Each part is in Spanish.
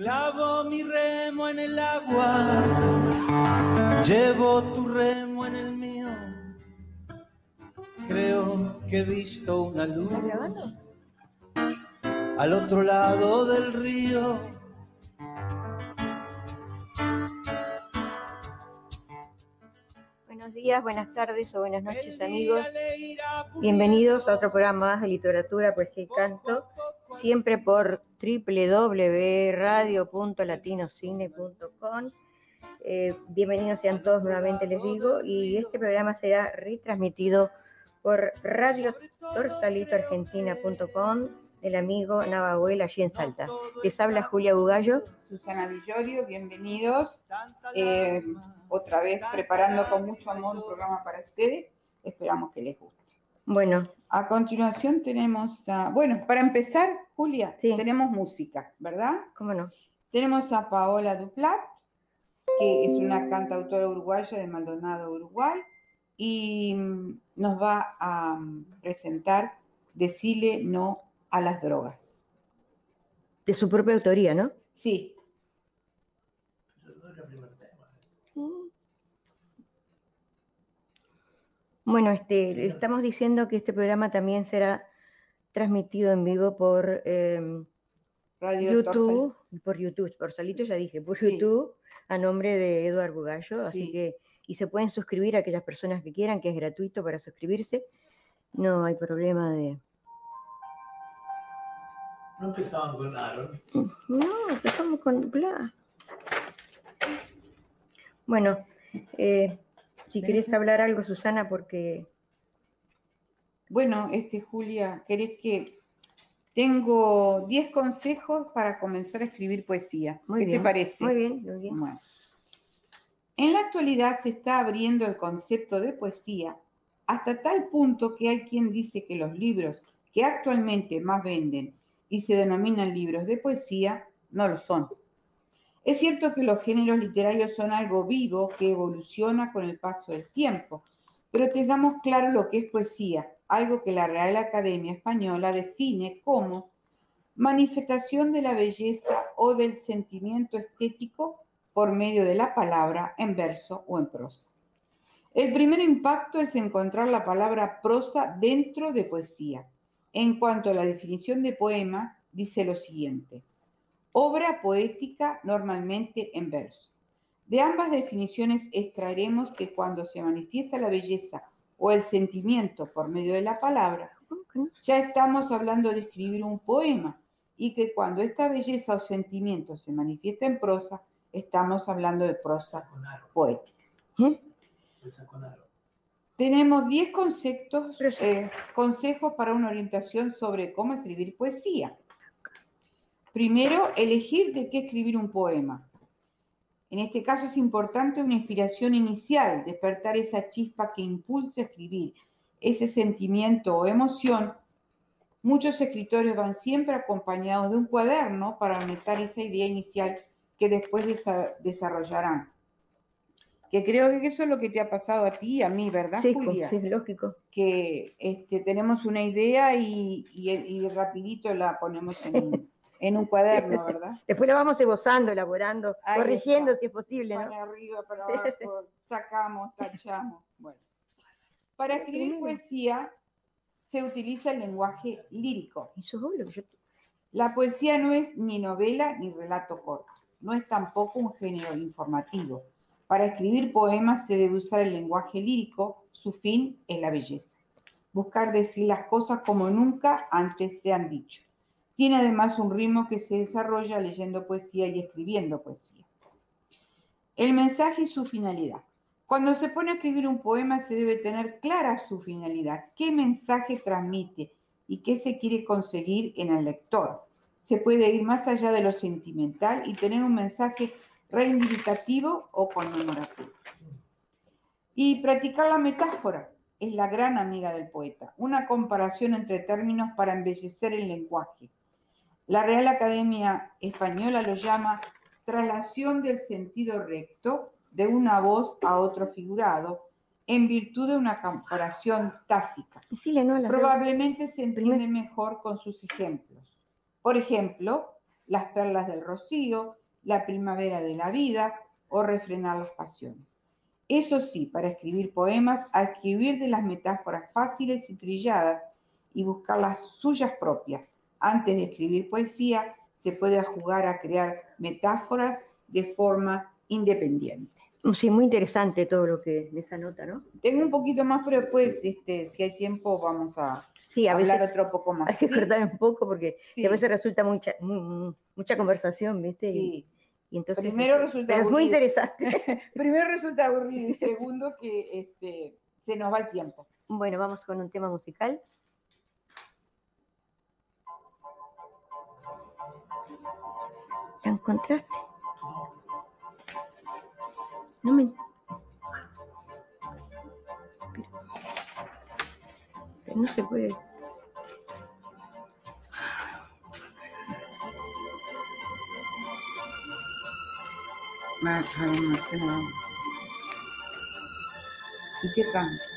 Clavo mi remo en el agua, llevo tu remo en el mío. Creo que he visto una luz al otro lado del río. Buenos días, buenas tardes o buenas noches amigos. Bienvenidos a otro programa más de literatura, poesía y canto, siempre por www.radio.latinocine.com. Eh, bienvenidos sean todos nuevamente, les digo, y este programa será retransmitido por Radio Argentina.com el amigo Navahuel allí en Salta. Les habla Julia Bugallo. Susana Villorio, bienvenidos. Eh, otra vez preparando con mucho amor un programa para ustedes. Esperamos que les guste. Bueno. A continuación tenemos a, bueno, para empezar, Julia, tenemos música, ¿verdad? ¿Cómo no? Tenemos a Paola Duplat, que es una cantautora uruguaya de Maldonado, Uruguay, y mm, nos va a mm, presentar Decile no a las drogas. De su propia autoría, ¿no? Sí. Bueno, este, estamos diciendo que este programa también será transmitido en vivo por em, YouTube, por YouTube, por Salito ya dije, por YouTube, a nombre de Eduardo Bugallo, así que, y se pueden suscribir a aquellas personas que quieran, que es gratuito para suscribirse, no hay problema de, ¿No empezaban con Aaron? No, empezamos con Bla. Bueno, eh, si querés hablar algo, Susana, porque... Bueno, este, Julia, ¿querés que... Tengo 10 consejos para comenzar a escribir poesía. Muy ¿Qué te parece? Muy bien, muy bien. Bueno. En la actualidad se está abriendo el concepto de poesía hasta tal punto que hay quien dice que los libros que actualmente más venden y se denominan libros de poesía, no lo son. Es cierto que los géneros literarios son algo vivo que evoluciona con el paso del tiempo, pero tengamos claro lo que es poesía, algo que la Real Academia Española define como manifestación de la belleza o del sentimiento estético por medio de la palabra en verso o en prosa. El primer impacto es encontrar la palabra prosa dentro de poesía. En cuanto a la definición de poema, dice lo siguiente. Obra poética normalmente en verso. De ambas definiciones extraeremos que cuando se manifiesta la belleza o el sentimiento por medio de la palabra, ya estamos hablando de escribir un poema y que cuando esta belleza o sentimiento se manifiesta en prosa, estamos hablando de prosa poética. ¿Eh? Tenemos 10 conceptos, eh, consejos para una orientación sobre cómo escribir poesía. Primero, elegir de qué escribir un poema. En este caso es importante una inspiración inicial, despertar esa chispa que impulsa a escribir, ese sentimiento o emoción. Muchos escritores van siempre acompañados de un cuaderno para anotar esa idea inicial que después desarrollarán que creo que eso es lo que te ha pasado a ti y a mí, ¿verdad, sí, Julia? Sí, lógico. Que este, tenemos una idea y, y, rapidito la ponemos en, en un cuaderno, ¿verdad? Después la vamos esbozando, elaborando, corrigiendo si es posible, ¿no? Para arriba, para abajo, sacamos, tachamos. Bueno. Para escribir poesía se utiliza el lenguaje lírico. Eso es obvio. Yo... La poesía no es ni novela ni relato corto, no es tampoco un género informativo para escribir poemas se debe usar el lenguaje lírico, su fin es la belleza. Buscar decir las cosas como nunca antes se han dicho. Tiene además un ritmo que se desarrolla leyendo poesía y escribiendo poesía. El mensaje y su finalidad. Cuando se pone a escribir un poema se debe tener clara su finalidad, qué mensaje transmite y qué se quiere conseguir en el lector. Se puede ir más allá de lo sentimental y tener un mensaje reivindicativo o conmemorativo. Y practicar la metáfora es la gran amiga del poeta, una comparación entre términos para embellecer el lenguaje. La Real Academia Española lo llama traslación del sentido recto de una voz a otro figurado en virtud de una comparación tácita. Probablemente se entiende mejor con sus ejemplos. Por ejemplo, las perlas del rocío, la primavera de la vida o refrenar las pasiones. Eso sí, para escribir poemas huir de las metáforas fáciles y trilladas y buscar las suyas propias. Antes de escribir poesía, se puede jugar a crear metáforas de forma independiente. Sí, muy interesante todo lo que en esa nota, ¿no? Tengo un poquito más, pero después, este, si hay tiempo, vamos a, sí, a hablar veces otro poco más. Hay que cortar un poco porque Sí. a veces resulta mucha, mu- mucha conversación, ¿viste? Y- Sí. Y, entonces, Primero este, resulta pero es muy aburrido. interesante. Primero resulta aburrido y segundo que este, se nos va el tiempo. bueno, vamos con un tema musical. ¿La encontraste? No me... Pero- pero no se puede... Ah, Marcela. ¿Y qué canta?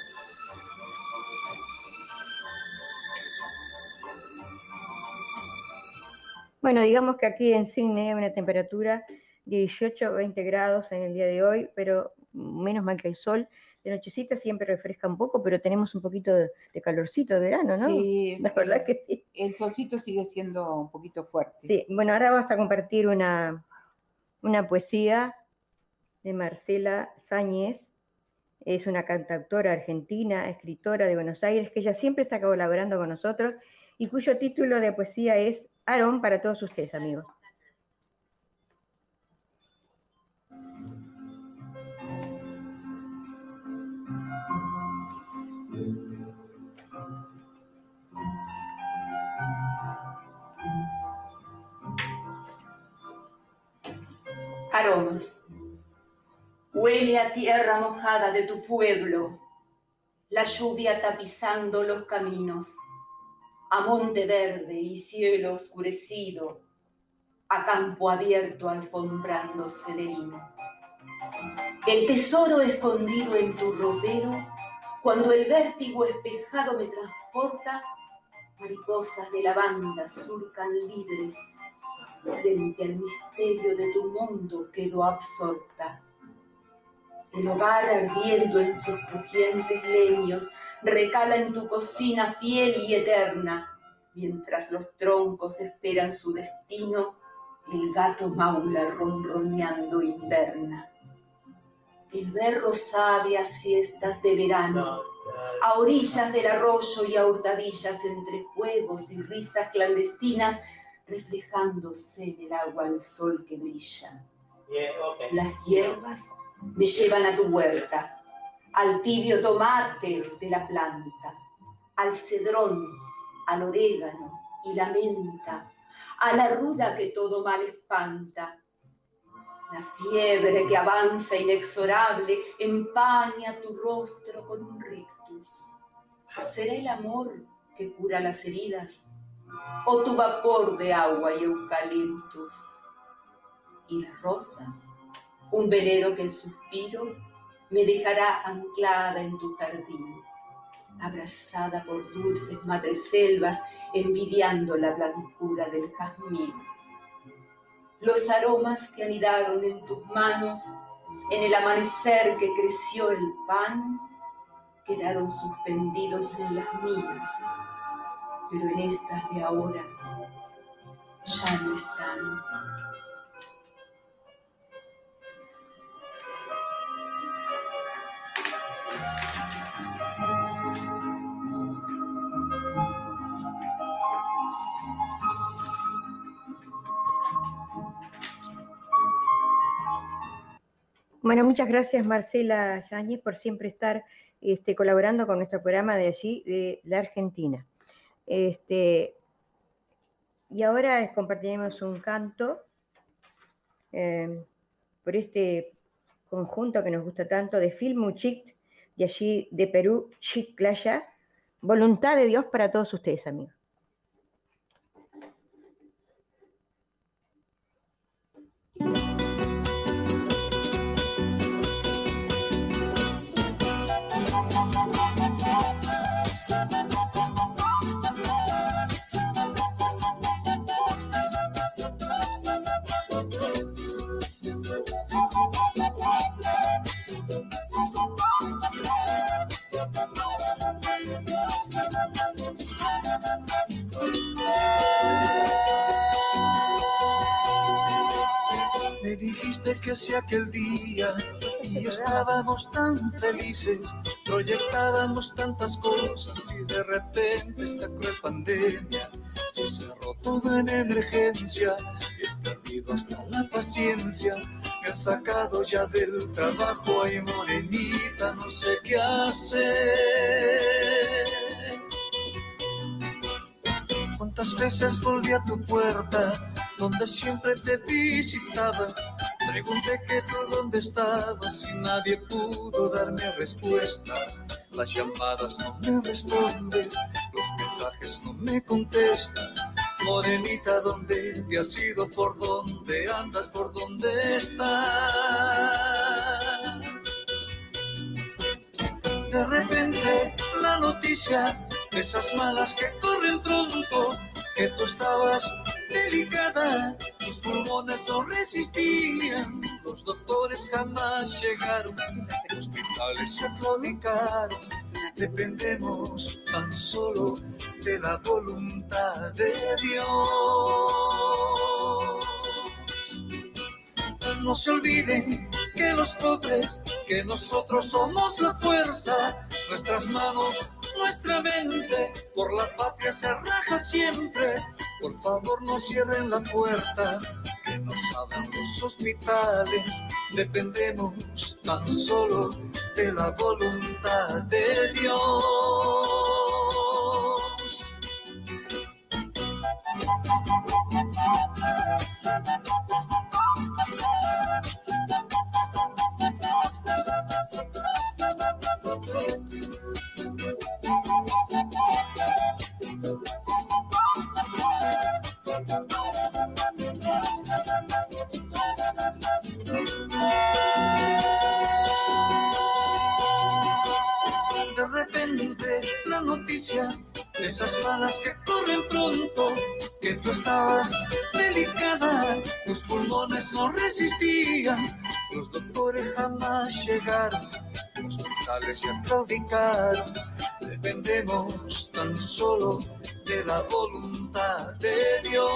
Bueno, digamos que aquí en Sydney hay una temperatura de 18 o 20 grados en el día de hoy, pero menos mal que hay sol. De nochecita siempre refresca un poco, pero tenemos un poquito de, de calorcito de verano, ¿no? Sí, La verdad que sí. el solcito sigue siendo un poquito fuerte. Sí, bueno, ahora vas a compartir una, una poesía de Marcela Sáñez. Es una cantautora argentina, escritora de Buenos Aires, que ella siempre está colaborando con nosotros y cuyo título de poesía es Aarón para todos ustedes, amigos. Aromas. Huele a tierra mojada de tu pueblo, la lluvia tapizando los caminos, a monte verde y cielo oscurecido, a campo abierto alfombrándose de lino. El tesoro escondido en tu ropero, cuando el vértigo espejado me transporta, mariposas de lavanda surcan libres frente al misterio de tu mundo quedó absorta. El hogar ardiendo en sus crujientes leños recala en tu cocina fiel y eterna, mientras los troncos esperan su destino, el gato maula ronroneando inverna. El berro sabe a siestas de verano, a orillas del arroyo y a hurtadillas entre juegos y risas clandestinas, reflejándose en el agua al sol que brilla. Las hierbas me llevan a tu huerta, al tibio tomate de la planta, al cedrón, al orégano y la menta, a la ruda que todo mal espanta. La fiebre que avanza inexorable empaña tu rostro con un rictus. ¿Será el amor que cura las heridas? ¿O tu vapor de agua y eucaliptus? ¿Y las rosas? Un velero que el suspiro me dejará anclada en tu jardín, abrazada por dulces madreselvas, envidiando la blancura del jazmín. Los aromas que anidaron en tus manos, en el amanecer que creció el pan, quedaron suspendidos en las mías, pero en estas de ahora ya no están. Bueno, muchas gracias Marcela Yáñez por siempre estar este, colaborando con nuestro programa de allí, de la Argentina. Este, y ahora compartiremos un canto eh, por este conjunto que nos gusta tanto de Filmuchit, de allí de Perú, Chiclaya, Voluntad de Dios para todos ustedes, amigos. Que si aquel día y estábamos tan felices, proyectábamos tantas cosas y de repente esta cruel pandemia se cerró todo en emergencia he perdido hasta la paciencia. Me ha sacado ya del trabajo, ay morenita, no sé qué hacer. ¿Cuántas veces volví a tu puerta? donde siempre te visitaba. Pregunté que tú dónde estabas y nadie pudo darme respuesta. Las llamadas no me respondes, los mensajes no me contestan. Morenita, ¿dónde te has ido? ¿Por dónde andas? ¿Por dónde estás? De repente la noticia, esas malas que corren pronto, que tú estabas delicada, tus pulmones no resistían, los doctores jamás llegaron, hospitales se claudicaron, dependemos tan solo de la voluntad de Dios. No se olviden que los pobres, que nosotros somos la fuerza, nuestras manos nuestra mente por la patria se raja siempre. Por favor no cierren la puerta, que nos abran los hospitales. Dependemos tan solo de la voluntad de Dios. Balas que corren pronto, que tú estabas delicada, tus pulmones no resistían, los doctores jamás llegaron, los hospitales ya claudicaron, dependemos tan solo de la voluntad de Dios.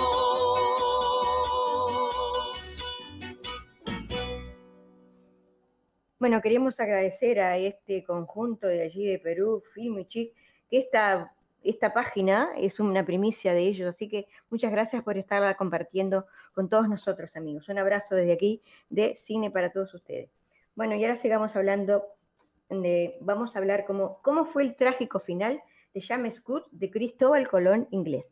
Bueno, queremos agradecer a este conjunto de allí de Perú, Film y Chic, que esta, esta página es una primicia de ellos, así que muchas gracias por estarla compartiendo con todos nosotros, amigos. Un abrazo desde aquí de Cine para todos ustedes. Bueno, y ahora sigamos hablando, de, vamos a hablar como, cómo fue el trágico final de James Cook de Cristóbal Colón inglés.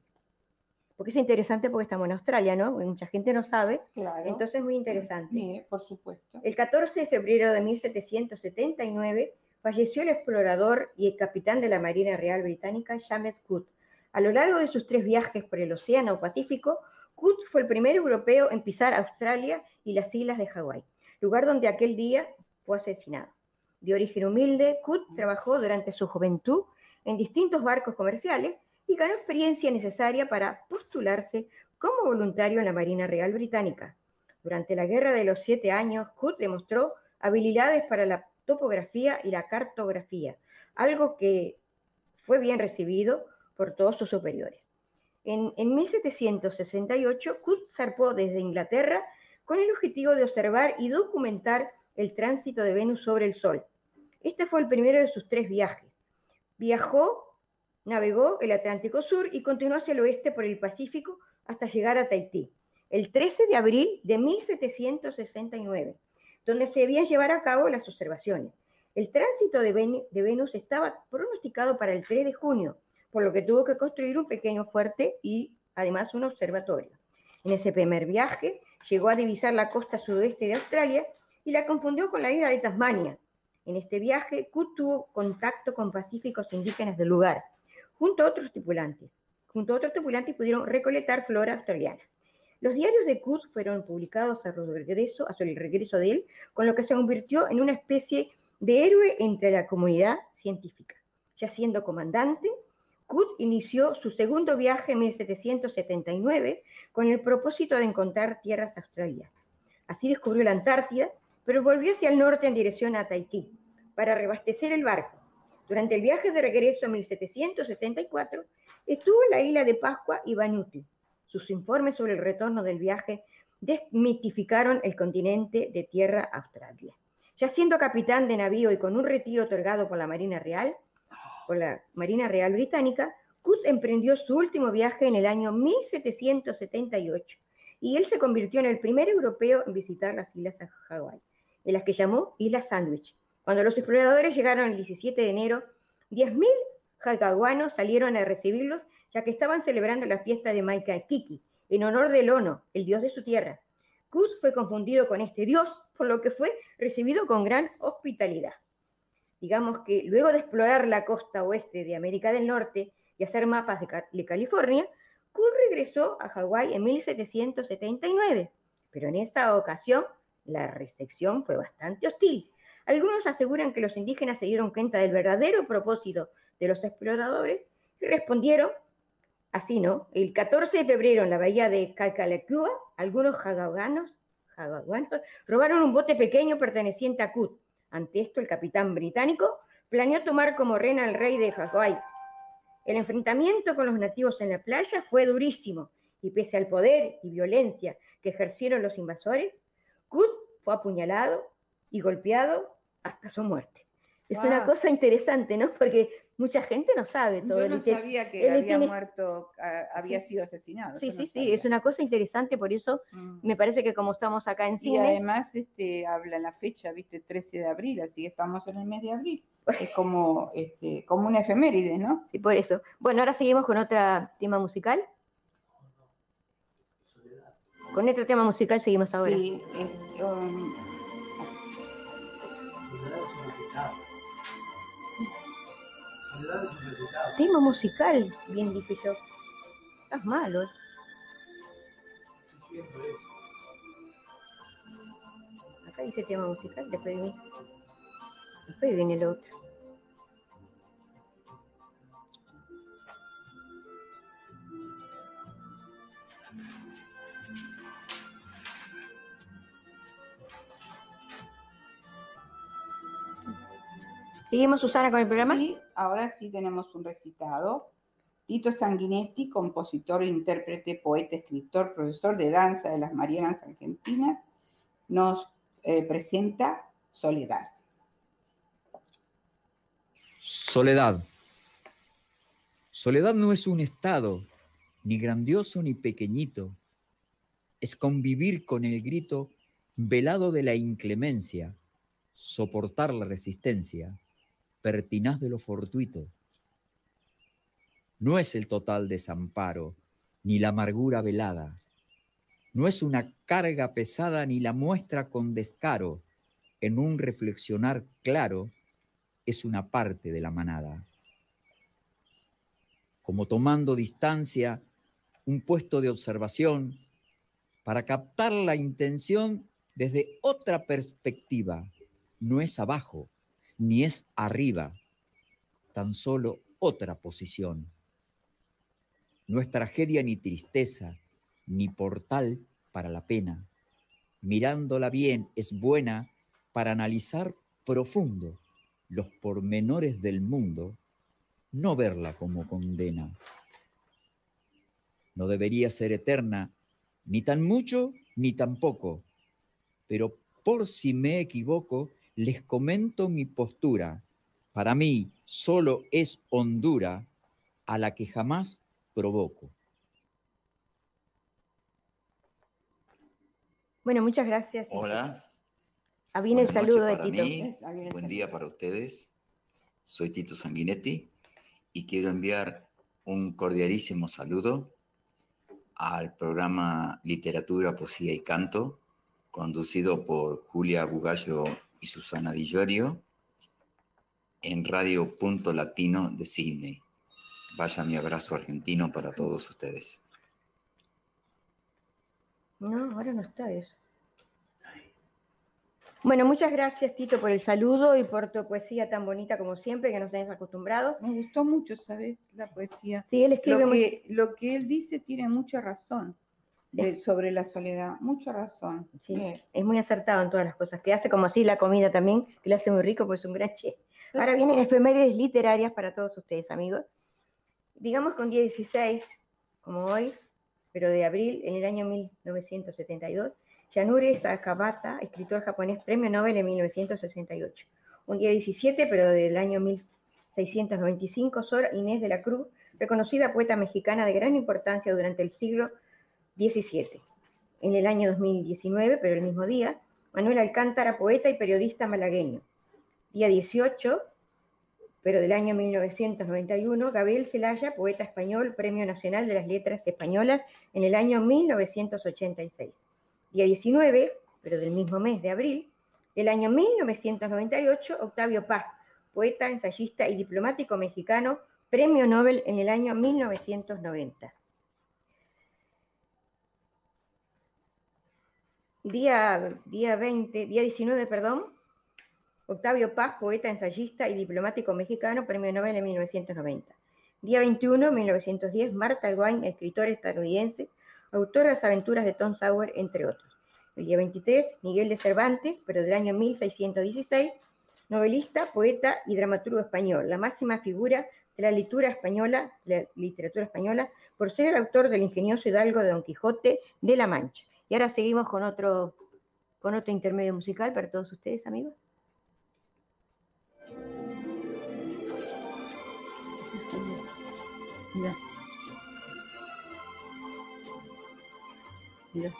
Porque es interesante porque estamos en Australia, ¿no? mucha gente no sabe. Claro. Entonces es muy interesante. Sí, por supuesto. El 14 de febrero de 1779 falleció el explorador y el capitán de la Marina Real Británica James Cook. A lo largo de sus tres viajes por el Océano Pacífico, Cook fue el primer europeo en pisar Australia y las islas de Hawái, lugar donde aquel día fue asesinado. De origen humilde, Cook trabajó durante su juventud en distintos barcos comerciales y ganó experiencia necesaria para postularse como voluntario en la Marina Real Británica. Durante la Guerra de los Siete Años, Cook demostró habilidades para la topografía y la cartografía, algo que fue bien recibido por todos sus superiores. En, 1768, Cook zarpó desde Inglaterra con el objetivo de observar y documentar el tránsito de Venus sobre el Sol. Este fue el primero de sus tres viajes. Viajó, navegó el Atlántico Sur y continuó hacia el oeste por el Pacífico hasta llegar a Tahití, el 13 de abril de 1769 donde se debían llevar a cabo las observaciones. El tránsito de, Venus estaba pronosticado para el 3 de junio, por lo que tuvo que construir un pequeño fuerte y además un observatorio. En ese primer viaje llegó a divisar la costa sudoeste de Australia y la confundió con la isla de Tasmania. En este viaje, Cook tuvo contacto con pacíficos indígenas del lugar, junto a otros tripulantes. Junto a otros tripulantes pudieron recolectar flora australiana. Los diarios de Cook fueron publicados a su regreso, a el regreso de él, con lo que se convirtió en una especie de héroe entre la comunidad científica. Ya siendo comandante, Cook inició su segundo viaje en 1779 con el propósito de encontrar tierras australianas. Así descubrió la Antártida, pero volvió hacia el norte en dirección a Tahití para reabastecer el barco. Durante el viaje de regreso en 1774, estuvo en la isla de Pascua y Vanuatu, sus informes sobre el retorno del viaje desmitificaron el continente de tierra Australia. Ya siendo capitán de navío y con un retiro otorgado por la Marina Real, por la Marina Real Británica, Cook emprendió su último viaje en el año 1778 y él se convirtió en el primer europeo en visitar las islas de Hawái, en las que llamó Islas Sandwich. Cuando los exploradores llegaron el 17 de enero, 10.000 hawaianos salieron a recibirlos ya que estaban celebrando la fiesta de Maikakiki, en honor del Ono, el dios de su tierra. Kuz fue confundido con este dios, por lo que fue recibido con gran hospitalidad. Digamos que luego de explorar la costa oeste de América del Norte y hacer mapas de, California, Kuz regresó a Hawái en 1779, pero en esa ocasión la recepción fue bastante hostil. Algunos aseguran que los indígenas se dieron cuenta del verdadero propósito de los exploradores y respondieron Así, ¿no? El 14 de febrero en la bahía de Calcalecua, algunos hawaianos robaron un bote pequeño perteneciente a Kut. Ante esto, el capitán británico planeó tomar como reina al rey de Hawái. El enfrentamiento con los nativos en la playa fue durísimo y pese al poder y violencia que ejercieron los invasores, Kut fue apuñalado y golpeado hasta su muerte. Es una cosa interesante, ¿no? Porque mucha gente no sabe todo. Yo no sabía que había muerto, había sido asesinado. Sí, sí, sí, es una cosa interesante, por eso mm. me parece que como estamos acá en cine... Y además este, habla la fecha, viste, 13 de abril, así que estamos en el mes de abril. Es como, este, como una efeméride, ¿no? Sí, por eso. Bueno, ahora seguimos con otro tema musical. Con otro tema musical seguimos ahora. Sí, um, Tema musical, bien dije yo. Estás malo. ¿eh? Acá dice tema musical, después viene, después viene el otro. ¿Seguimos, Susana, con el programa? Sí, ahora sí tenemos un recitado. Tito Sanguinetti, compositor, intérprete, poeta, escritor, profesor de danza de las Marianas Argentinas, nos eh, presenta Soledad. Soledad. Soledad no es un estado, ni grandioso ni pequeñito. Es convivir con el grito velado de la inclemencia, soportar la resistencia, pertinaz de lo fortuito. No es el total desamparo, ni la amargura velada. No es una carga pesada ni la muestra con descaro. En un reflexionar claro, es una parte de la manada. Como tomando distancia, un puesto de observación para captar la intención desde otra perspectiva. No es abajo, ni es arriba, tan solo otra posición. No es tragedia ni tristeza, ni portal para la pena. Mirándola bien es buena para analizar profundo los pormenores del mundo, no verla como condena. No debería ser eterna, ni tan mucho ni tan poco, pero por si me equivoco, les comento mi postura. Para mí solo es hondura a la que jamás provoco. Bueno, muchas gracias. Hola. Ah, viene el saludo de Tito. buen día para ustedes. Soy Tito Sanguinetti y quiero enviar un cordialísimo saludo al programa Literatura, Poesía y Canto, conducido por Julia Bugallo y Susana Di Llorio en Radio Punto Latino de Sydney. Vaya mi abrazo argentino para todos ustedes. No, ahora no está eso. Bueno, muchas gracias Tito por el saludo y por tu poesía tan bonita como siempre, que nos tenés acostumbrados. Me gustó mucho, ¿sabes? La poesía. Sí, él escribe lo que, lo que él dice tiene mucha razón sobre la soledad. Mucha razón. Sí, es muy acertado en todas las cosas que hace, como así la comida también, que le hace muy rico, pues es un gran chef. Ahora vienen efemérides literarias para todos ustedes, amigos. Digamos con día 16, como hoy, pero de abril en el año 1972, Yanure Sakabata, escritor japonés, premio Nobel en 1968. Un día 17, pero del año 1695, Sor Inés de la Cruz, reconocida poeta mexicana de gran importancia durante el siglo XVII. En el año 2019, pero el mismo día, Manuel Alcántara, poeta y periodista malagueño. Día 18, pero del año 1991, Gabriel Celaya, poeta español, Premio Nacional de las Letras Españolas en el año 1986. Día 19, pero del mismo mes de abril, del año 1998, Octavio Paz, poeta, ensayista y diplomático mexicano, Premio Nobel en el año 1990. Día, día 20, día 19, perdón, Octavio Paz, poeta, ensayista y diplomático mexicano, premio Nobel en 1990. Día 21, 1910, Marta Alwain, escritora estadounidense, autora de las aventuras de Tom Sawyer, entre otros. El día 23, Miguel de Cervantes, pero del año 1616, novelista, poeta y dramaturgo español, la máxima figura de la literatura española, la literatura española, por ser el autor del ingenioso hidalgo de Don Quijote de la Mancha. Y ahora seguimos con otro, con otro intermedio musical para todos ustedes, amigos. Mira. Mira.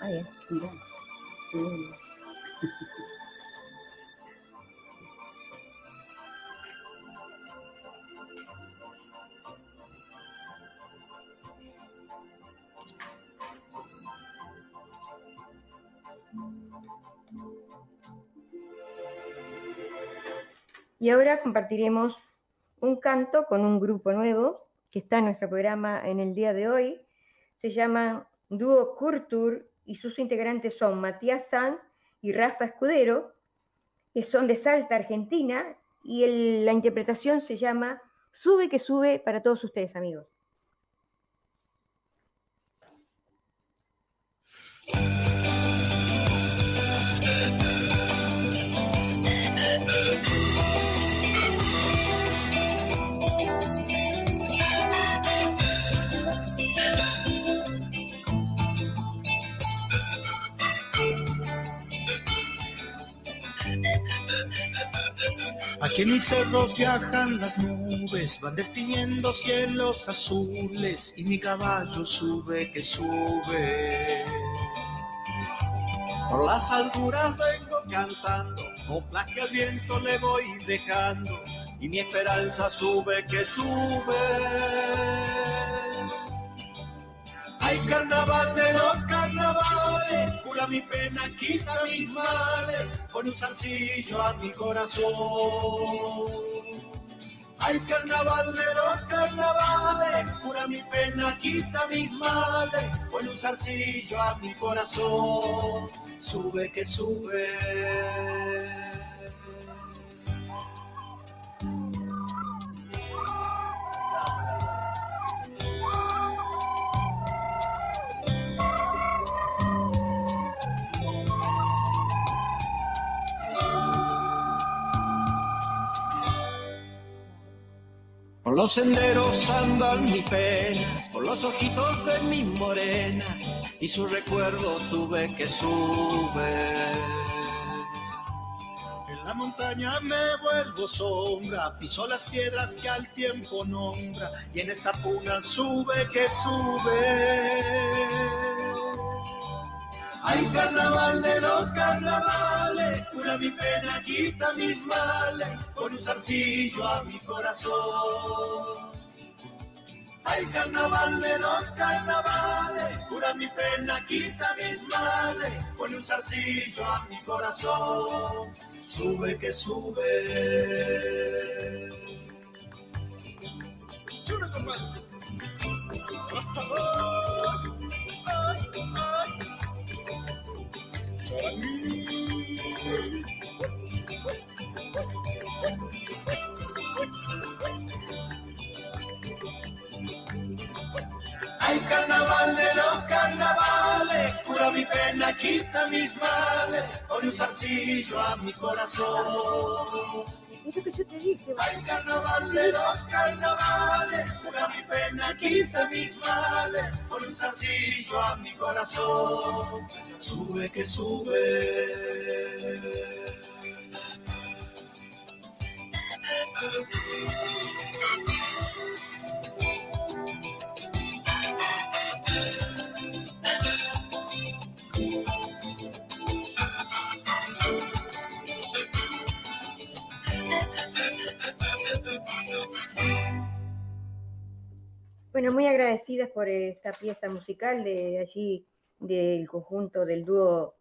Ah, ya, mira. Y ahora compartiremos un canto con un grupo nuevo que está en nuestro programa en el día de hoy. Se llama Dúo Culture y sus integrantes son Matías Sanz y Rafa Escudero, que son de Salta, Argentina, y la interpretación se llama Sube que sube para todos ustedes, amigos. Aquí en mis cerros viajan las nubes, van despidiendo cielos azules y mi caballo sube que sube. Por las alturas vengo cantando, coplas que al viento le voy dejando y mi esperanza sube que sube. Hay carnaval de los carnavales, cura mi pena, quita mis males, pone un zarcillo a mi corazón. Hay carnaval de los carnavales, cura mi pena, quita mis males, pone un zarcillo a mi corazón. Sube que sube. Por los senderos andan mis penas, por los ojitos de mi morena, y su recuerdo sube que sube. En la montaña me vuelvo sombra, piso las piedras que al tiempo nombra, y en esta puna sube que sube. Hay carnaval de los carnavales, cura mi pena, quita mis males, con un zarcillo a mi corazón. Hay carnaval de los carnavales, cura mi pena, quita mis males, pone un zarcillo a mi corazón. Sube que sube. Hay carnaval de los carnavales, cura mi pena, quita mis males, pone un zarcillo a mi corazón. Eso que yo te dije. Hay carnaval de los carnavales, cura mi pena, quita mis males, con un zarcillo a mi corazón, sube que sube. Bueno, muy agradecidas por esta pieza musical de allí, del conjunto del dúo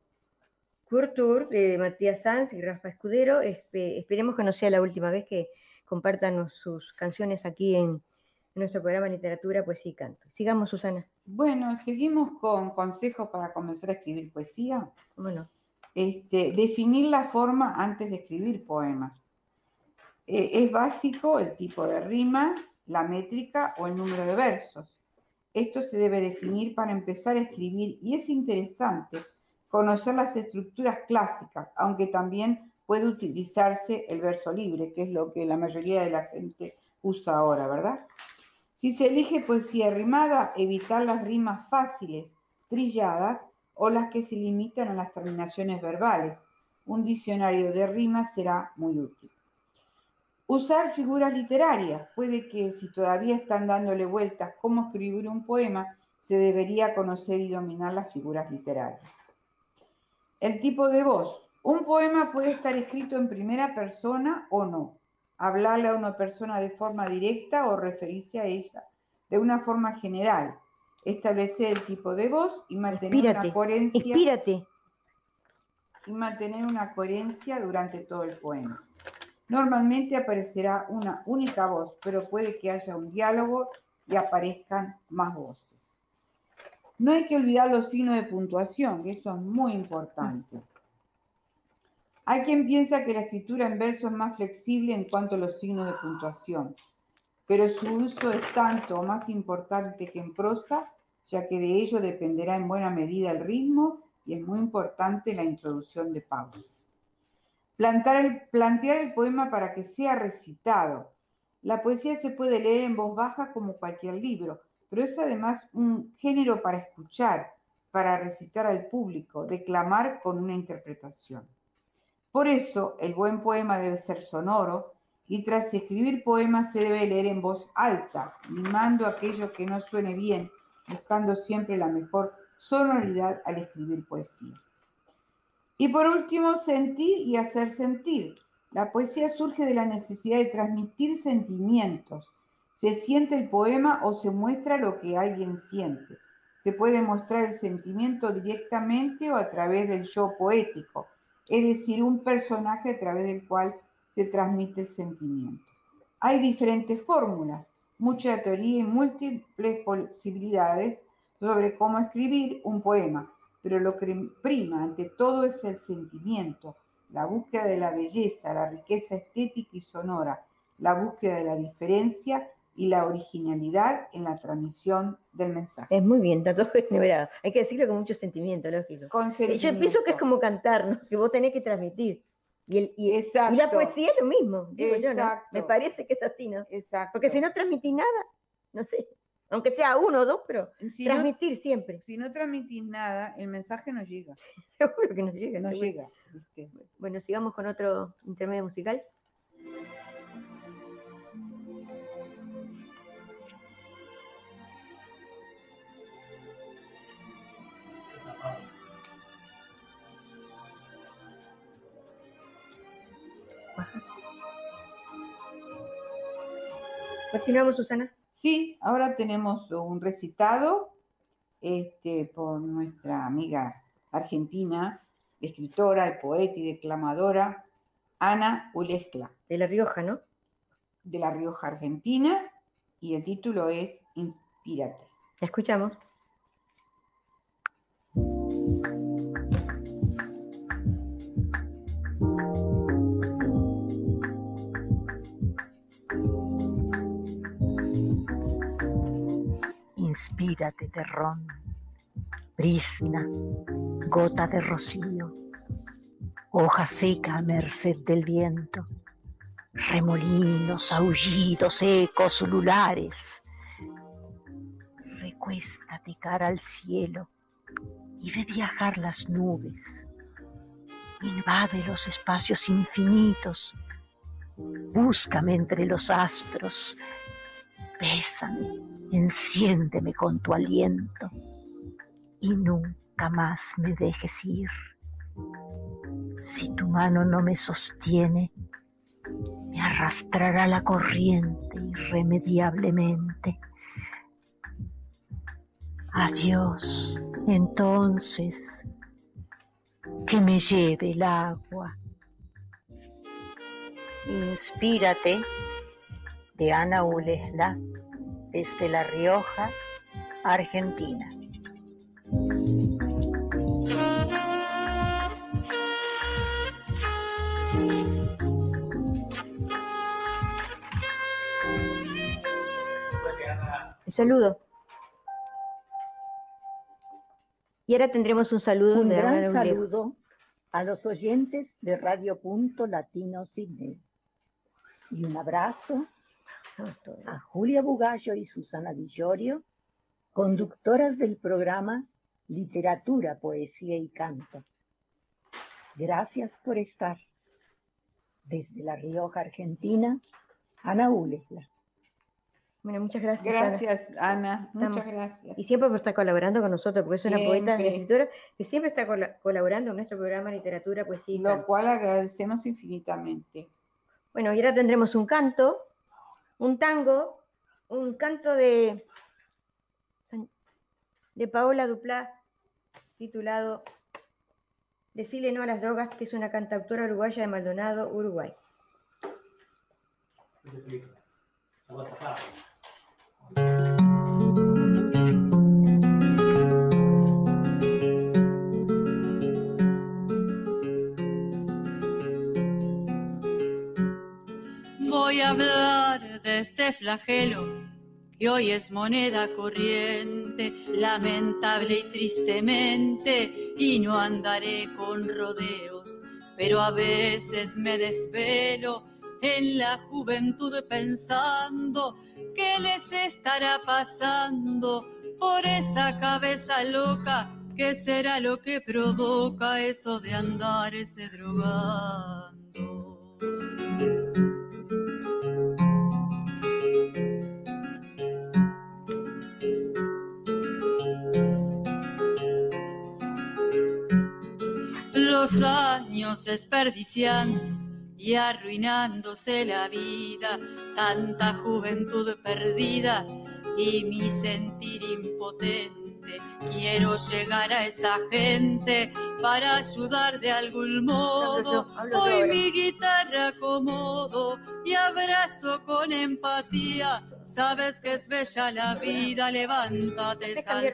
Tour de Matías Sanz y Rafa Escudero. esperemos que no sea la última vez que compartan sus canciones aquí en, nuestro programa Literatura, Poesía y Canto. Sigamos, Susana. Bueno, seguimos con consejos para comenzar a escribir poesía. Bueno. Este, definir la forma antes de escribir poemas. Eh, es básico el tipo de rima, la métrica o el número de versos. Esto se debe definir para empezar a escribir y es interesante conocer las estructuras clásicas, aunque también puede utilizarse el verso libre, que es lo que la mayoría de la gente usa ahora, ¿verdad? Si se elige poesía rimada, evitar las rimas fáciles, trilladas o las que se limitan a las terminaciones verbales. Un diccionario de rimas será muy útil. Usar figuras literarias. Puede que si todavía están dándole vueltas cómo escribir un poema, se debería conocer y dominar las figuras literarias. El tipo de voz. Un poema puede estar escrito en primera persona o no. Hablarle a una persona de forma directa o referirse a ella de una forma general. Establecer el tipo de voz y mantener una coherencia. Y mantener una coherencia durante todo el poema. Normalmente aparecerá una única voz, pero puede que haya un diálogo y aparezcan más voces. No hay que olvidar los signos de puntuación, que eso es muy importante. Hay quien piensa que la escritura en verso es más flexible en cuanto a los signos de puntuación, pero su uso es tanto o más importante que en prosa, ya que de ello dependerá en buena medida el ritmo y es muy importante la introducción de pausas plantear el poema para que sea recitado. La poesía se puede leer en voz baja como cualquier libro, pero es además un género para escuchar, para recitar al público, declamar con una interpretación. Por eso, el buen poema debe ser sonoro y tras escribir poemas se debe leer en voz alta, limando aquello que no suene bien, buscando siempre la mejor sonoridad al escribir poesía. Y por último, sentir y hacer sentir. La poesía surge de la necesidad de transmitir sentimientos. Se siente el poema o se muestra lo que alguien siente. Se puede mostrar el sentimiento directamente o a través del yo poético, es decir, un personaje a través del cual se transmite el sentimiento. Hay diferentes fórmulas, mucha teoría y múltiples posibilidades sobre cómo escribir un poema pero lo que prima ante todo es el sentimiento, la búsqueda de la belleza, la riqueza estética y sonora, la búsqueda de la diferencia y la originalidad en la transmisión del mensaje. Es muy bien, todo generado. Hay que decirlo con mucho sentimiento, lógico. Yo pienso que es como cantar, que vos tenés que transmitir. Y, el, y, la poesía es lo mismo, digo yo, Me parece que es así, ¿no? Exacto. Porque si no transmitís nada, no sé aunque sea uno o dos, pero transmitir siempre. Si no transmitís nada, el mensaje no llega. Seguro que no llega. No llega. Bueno, sigamos con otro intermedio musical. Continuamos, Susana. Sí, ahora tenemos un recitado este, por nuestra amiga argentina, escritora, poeta y declamadora, Ana Ulescla. De La Rioja, ¿no? De La Rioja, Argentina, y el título es Inspírate. La escuchamos. Inspírate de ron, brisna, gota de rocío, hoja seca a merced del viento, remolinos, aullidos, ecos, ululares. Recuéstate cara al cielo y ve viajar las nubes. Invade los espacios infinitos. Búscame entre los astros. Bésame, enciéndeme con tu aliento y nunca más me dejes ir. Si tu mano no me sostiene, me arrastrará la corriente irremediablemente. Adiós, entonces, que me lleve el agua. Inspírate de Ana Ulesla desde La Rioja, Argentina. saludo. Y ahora tendremos un saludo. Un gran saludo a los oyentes de Radio Punto Latino Sydney. Y un abrazo a Julia Bugallo y Susana Di conductoras del programa Literatura, Poesía y Canto. Gracias por estar. Desde La Rioja, Argentina, Ana Ulesla. Bueno, muchas gracias. Gracias, Ana. Muchas gracias. Y siempre por estar colaborando con nosotros, porque es una poeta y escritora que siempre está colaborando en nuestro programa Literatura, Poesía. Lo cual agradecemos infinitamente. Bueno, y ahora tendremos un canto, un tango, un canto de, de Paola Duplá, titulado Decirle no a las drogas, que es una cantautora uruguaya de Maldonado, Uruguay. Que hoy es moneda corriente, lamentable y tristemente, y no andaré con rodeos, pero a veces me desvelo en la juventud pensando qué les estará pasando por esa cabeza loca, qué será lo que provoca eso de andar ese drogando. Los años desperdiciando y arruinándose la vida, tanta juventud perdida y mi sentir impotente. Quiero llegar a esa gente para ayudar de algún modo. Hoy mi guitarra acomodo y abrazo con empatía. Sabes que es bella la vida, levántate, sal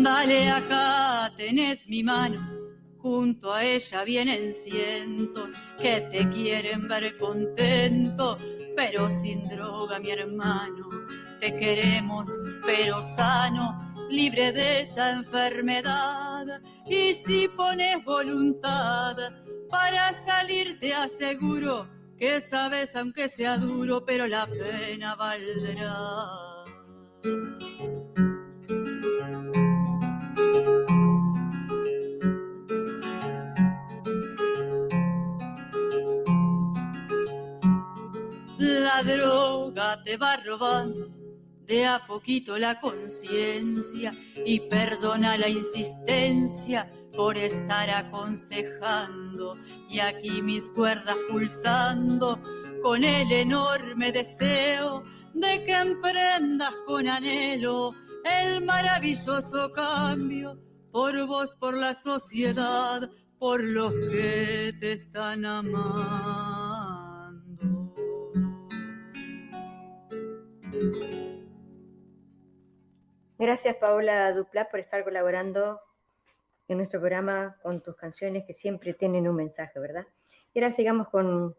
Dale acá, tenés mi mano, junto a ella vienen cientos que te quieren ver contento, pero sin droga, mi hermano. Te queremos, pero sano, libre de esa enfermedad. Y si pones voluntad para salir, te aseguro que sabes, aunque sea duro, pero la pena valdrá. La droga te va robando de a poquito la conciencia y perdona la insistencia por estar aconsejando y aquí mis cuerdas pulsando con el enorme deseo de que emprendas con anhelo el maravilloso cambio por vos, por la sociedad, por los que te están amando. Gracias Paola Dupla por estar colaborando en nuestro programa con tus canciones que siempre tienen un mensaje, ¿verdad? Y ahora sigamos con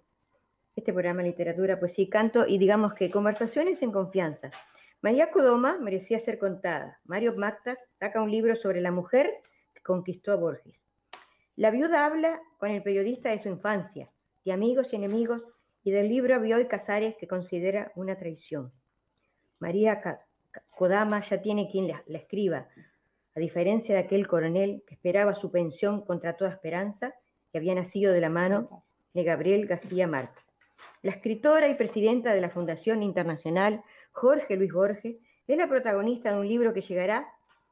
este programa Literatura, Poesía y Canto, y digamos que conversaciones en confianza. María Codoma merecía ser contada. Mario Mactas saca un libro sobre la mujer que conquistó a Borges. La viuda habla con el periodista de su infancia, de amigos y enemigos, y del libro Bioy Casares que considera una traición. María Kodama ya tiene quien la, escriba, a diferencia de aquel coronel que esperaba su pensión contra toda esperanza, que había nacido de la mano de Gabriel García Márquez. La escritora y presidenta de la Fundación Internacional, Jorge Luis Borges, es la protagonista de un libro que llegará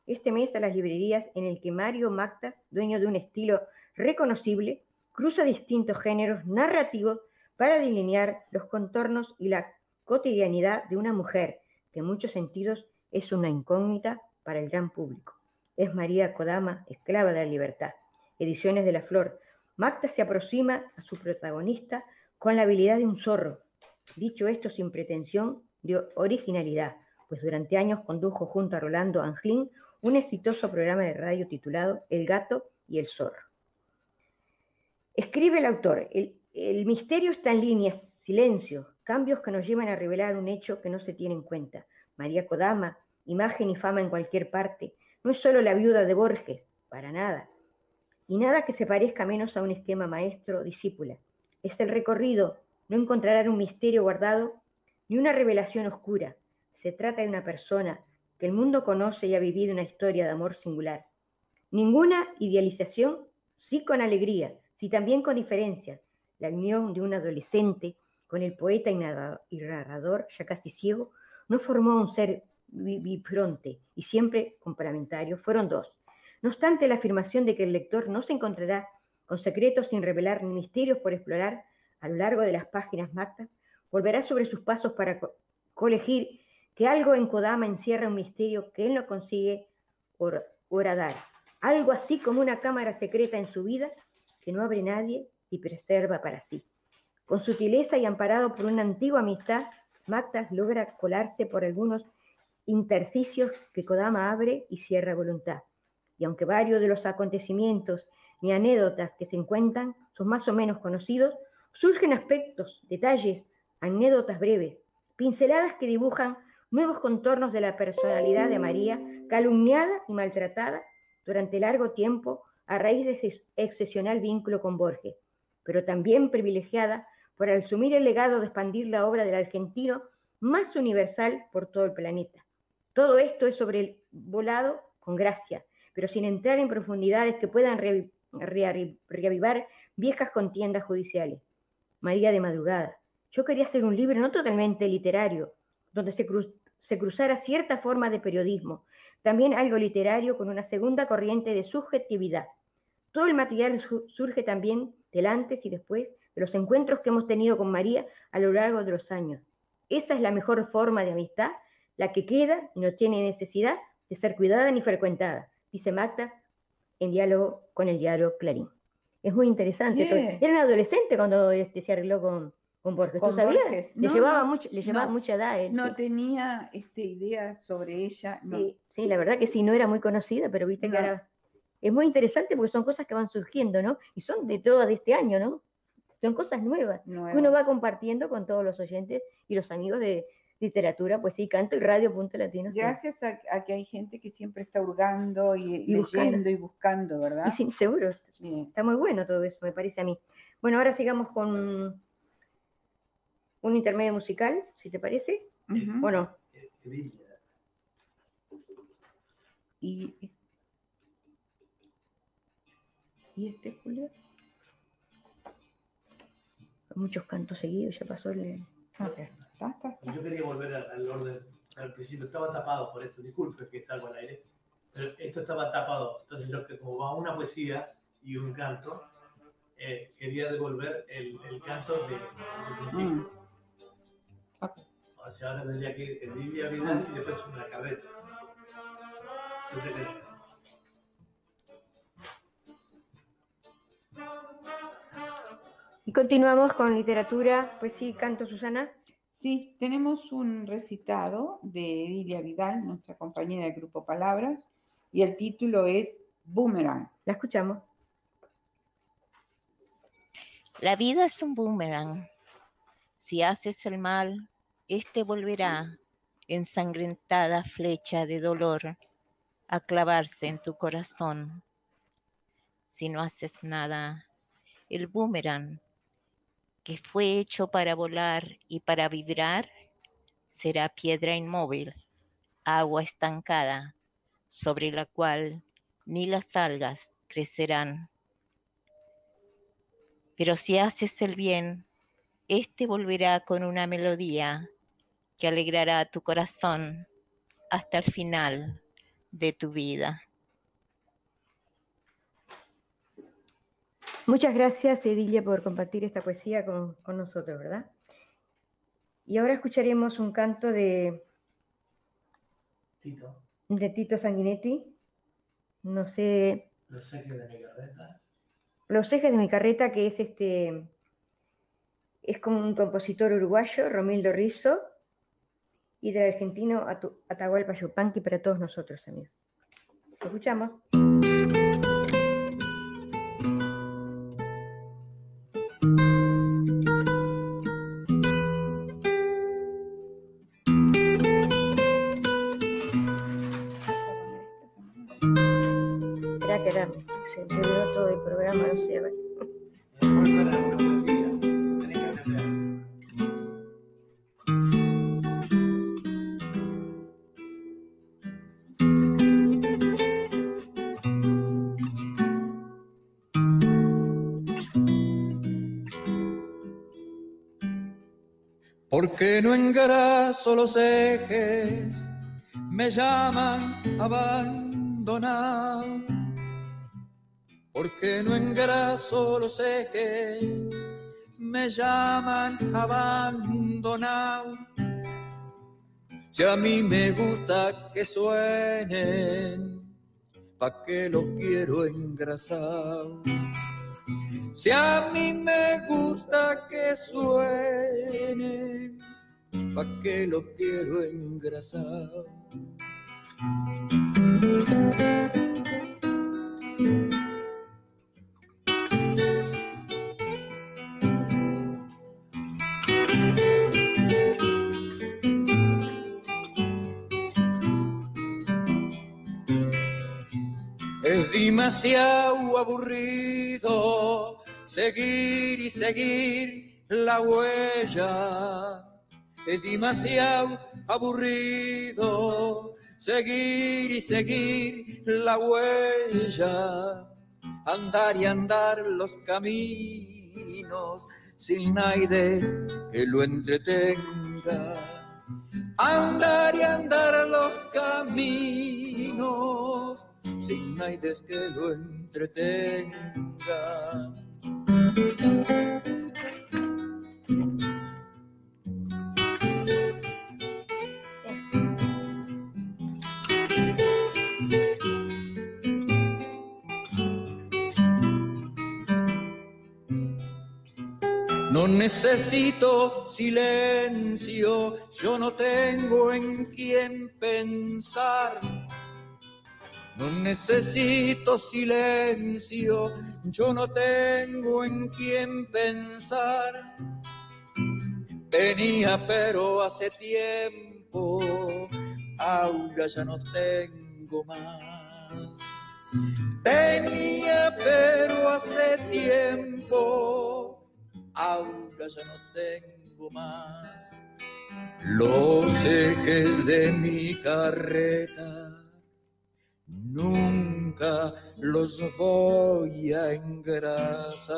este mes a las librerías en el que Mario Mactas, dueño de un estilo reconocible, cruza distintos géneros narrativos para delinear los contornos y la cotidianidad de una mujer que en muchos sentidos es una incógnita para el gran público. Es María Kodama, esclava de la libertad. Ediciones de la Flor. Macta se aproxima a su protagonista con la habilidad de un zorro. Dicho esto sin pretensión de originalidad, pues durante años condujo junto a Rolando Anglín un exitoso programa de radio titulado El gato y el zorro. Escribe el autor, el misterio está en líneas, silencio, cambios que nos llevan a revelar un hecho que no se tiene en cuenta. María Kodama, imagen y fama en cualquier parte, no es solo la viuda de Borges, para nada. Y nada que se parezca menos a un esquema maestro-discípula. Es el recorrido, no encontrarán un misterio guardado ni una revelación oscura. Se trata de una persona que el mundo conoce y ha vivido una historia de amor singular. Ninguna idealización, sí con alegría, sí también con diferencia. La unión de un adolescente con el poeta y narrador, ya casi ciego, no formó un ser bifronte y siempre complementario, fueron dos. No obstante la afirmación de que el lector no se encontrará con secretos sin revelar ni misterios por explorar a lo largo de las páginas mactas, volverá sobre sus pasos para colegir que algo en Kodama encierra un misterio que él no consigue horadar. Algo así como una cámara secreta en su vida que no abre nadie y preserva para sí. Con sutileza y amparado por una antigua amistad, Mactas logra colarse por algunos intersticios que Kodama abre y cierra voluntad. Y aunque varios de los acontecimientos y anécdotas que se encuentran son más o menos conocidos, surgen aspectos, detalles, anécdotas breves, pinceladas que dibujan nuevos contornos de la personalidad de María, calumniada y maltratada durante largo tiempo a raíz de ese excepcional vínculo con Borges, pero también privilegiada por asumir el legado de expandir la obra del argentino más universal por todo el planeta. Todo esto es sobrevolado con gracia, pero sin entrar en profundidades que puedan reavivar viejas contiendas judiciales. María de Madrugada. Yo quería hacer un libro no totalmente literario, donde se, se cruzara cierta forma de periodismo, también algo literario con una segunda corriente de subjetividad. Todo el material surge también del antes y después de los encuentros que hemos tenido con María a lo largo de los años. Esa es la mejor forma de amistad, la que queda y no tiene necesidad de ser cuidada ni frecuentada, dice Mactas en diálogo con el diario Clarín. Es muy interesante. Era un adolescente cuando este, se arregló con, con Borges. ¿Tú sabías? le llevaba, mucho, le llevaba mucha edad. no tenía este, idea sobre ella. Sí, la verdad que sí, no era muy conocida, pero viste que ahora es muy interesante porque son cosas que van surgiendo, ¿no? Y son de todo de este año, ¿no? Son cosas nuevas, que uno va compartiendo con todos los oyentes y los amigos de literatura, pues sí, canto y radio punto latino. Gracias a, que hay gente que siempre está hurgando y, leyendo buscando. y buscando, ¿verdad? sí, seguro. Está muy bueno todo eso, me parece a mí. Bueno, ahora sigamos con un intermedio musical, si te parece. Bueno. Y, ¿Y este, Julio? Muchos cantos seguidos, ya pasó el... Yo quería volver al, orden, al principio estaba tapado, por eso disculpe que salgo al aire, pero esto estaba tapado, entonces yo que como va una poesía y un canto, eh, quería devolver el, el canto de, de mm. O sea, ahora tendría que ir Lidia Vidal y después una cabeza. Entonces, Y continuamos con literatura, pues sí, canto Susana. Sí, tenemos un recitado de Lidia Vidal, nuestra compañera del Grupo Palabras, y el título es Boomerang. La escuchamos. La vida es un boomerang. Si haces el mal, éste volverá, ensangrentada flecha de dolor, a clavarse en tu corazón. Si no haces nada, el boomerang, que fue hecho para volar y para vibrar, será piedra inmóvil, agua estancada, sobre la cual ni las algas crecerán. Pero si haces el bien, éste volverá con una melodía que alegrará tu corazón hasta el final de tu vida. Muchas gracias, Edilla, por compartir esta poesía con, con, nosotros, ¿verdad? Y ahora escucharemos un canto de Tito. de Tito Sanguinetti. No sé. Los ejes de mi carreta. Los ejes de mi carreta, que es este. Es como un compositor uruguayo, Romildo Rizzo, y del argentino Atahualpa Yupanqui para todos nosotros, amigos. ¿Lo escuchamos? Porque no engraso los ejes, me llaman abandonado. Porque no engraso los ejes, me llaman abandonado. Si a mí me gusta que suenen, pa' que los quiero engrasados. Si a mí me gusta que suenen, pa' que los quiero engrasar. Es demasiado aburrido seguir y seguir la huella. Es demasiado aburrido seguir y seguir la huella. Andar y andar los caminos sin nadie que lo entretenga. Andar y andar los caminos sin nadie que lo entretenga. No necesito silencio, yo no tengo en quién pensar. No necesito silencio, yo no tengo en quién pensar. Tenía pero hace tiempo, ahora ya no tengo más. Tenía pero hace tiempo, ahora ya no tengo más. Los ejes de mi carreta nunca los voy a engrasar.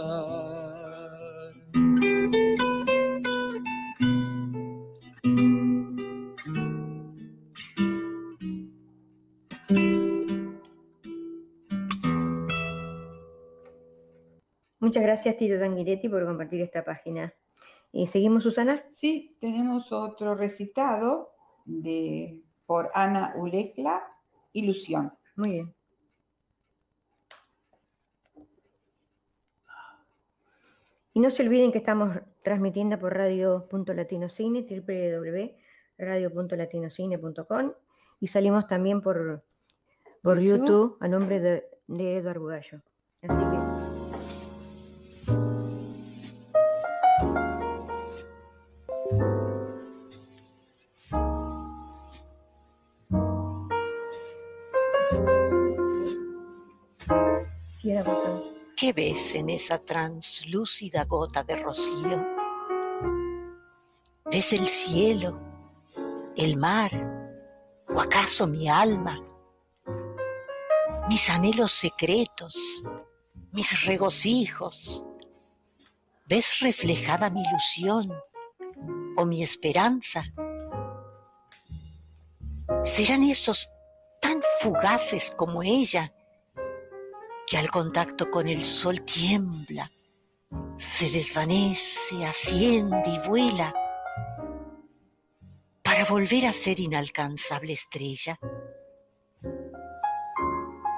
Muchas gracias, Tito Tanguiretti, por compartir esta página. ¿Y seguimos, Susana? Sí, tenemos otro recitado de, por Ana Ulecla, Ilusión. Muy bien. Y no se olviden que estamos transmitiendo por radio.latinocine, www.radio.latinocine.com y salimos también por, por YouTube a nombre de, de Eduardo Gallo. Así que... ¿Qué ves en esa translúcida gota de rocío? ¿Ves el cielo, el mar o acaso mi alma? Mis anhelos secretos, mis regocijos. ¿Ves reflejada mi ilusión o mi esperanza? ¿Serán estos tan fugaces como ella, que al contacto con el sol tiembla, se desvanece, asciende y vuela para volver a ser inalcanzable estrella?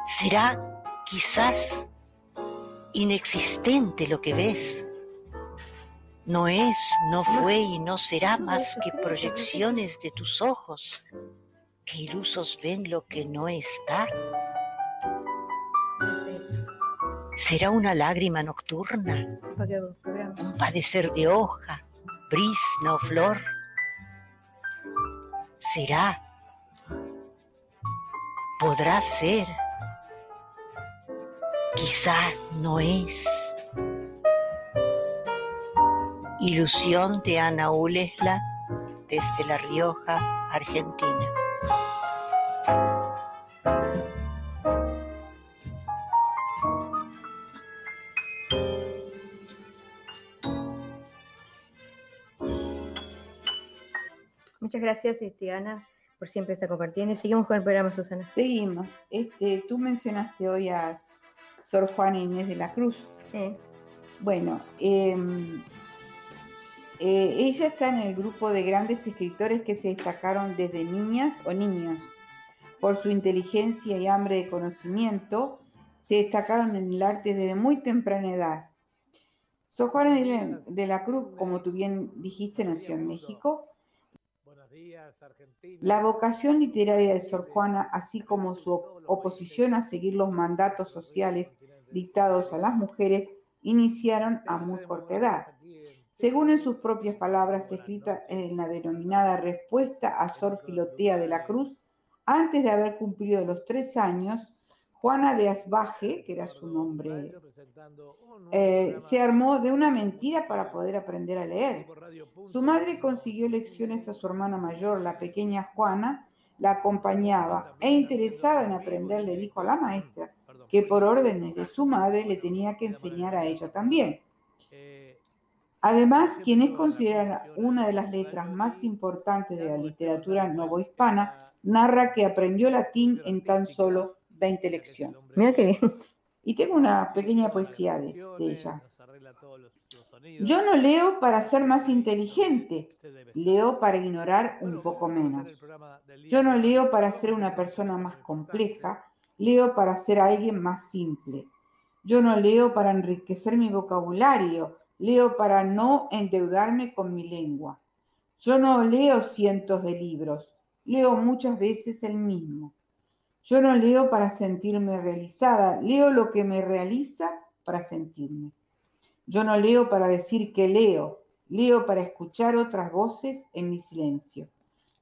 ¿Será quizás inexistente lo que ves? No es, no fue y no será más que proyecciones de tus ojos que ilusos ven lo que no está. ¿Será una lágrima nocturna? ¿Un padecer de hoja, brisna o flor? ¿Será? ¿Podrá ser? Quizás no es. Ilusión de Ana Ulesla desde La Rioja, Argentina. Gracias, este, Ana, por siempre estar compartiendo. Seguimos con el programa, Susana. Seguimos. Este, tú mencionaste hoy a Sor Juana Inés de la Cruz. Sí. Bueno, em, eh, ella está en el grupo de grandes escritores que se destacaron desde niñas o niños. Por su inteligencia y hambre de conocimiento, se destacaron en el arte desde muy temprana edad. Sor Juana de la Cruz, como tú bien dijiste, nació en México. La vocación literaria de Sor Juana, así como su oposición a seguir los mandatos sociales dictados a las mujeres, iniciaron a muy corta edad. Según en sus propias palabras escritas en la denominada Respuesta a Sor Filotea de la Cruz, antes de haber cumplido los tres años, Juana de Asbaje, que era su nombre, eh, se armó de una mentira para poder aprender a leer. Su madre consiguió lecciones a su hermana mayor, la pequeña Juana, la acompañaba e interesada en aprender le dijo a la maestra que por órdenes de su madre le tenía que enseñar a ella también. Además, quien es considerada una de las letras más importantes de la literatura novohispana, narra que aprendió latín en tan solo 20 lecciones. Mira qué bien. Y tengo una pequeña poesía de, de ella. Yo no leo para ser más inteligente, leo para ignorar un poco menos. Yo no leo para ser una persona más compleja, leo para ser alguien más simple. Yo no leo para enriquecer mi vocabulario, Leo para no endeudarme con mi lengua. Yo no leo cientos de libros, leo muchas veces el mismo. Yo no leo para sentirme realizada, leo lo que me realiza para sentirme. Yo no leo para decir que leo, leo para escuchar otras voces en mi silencio.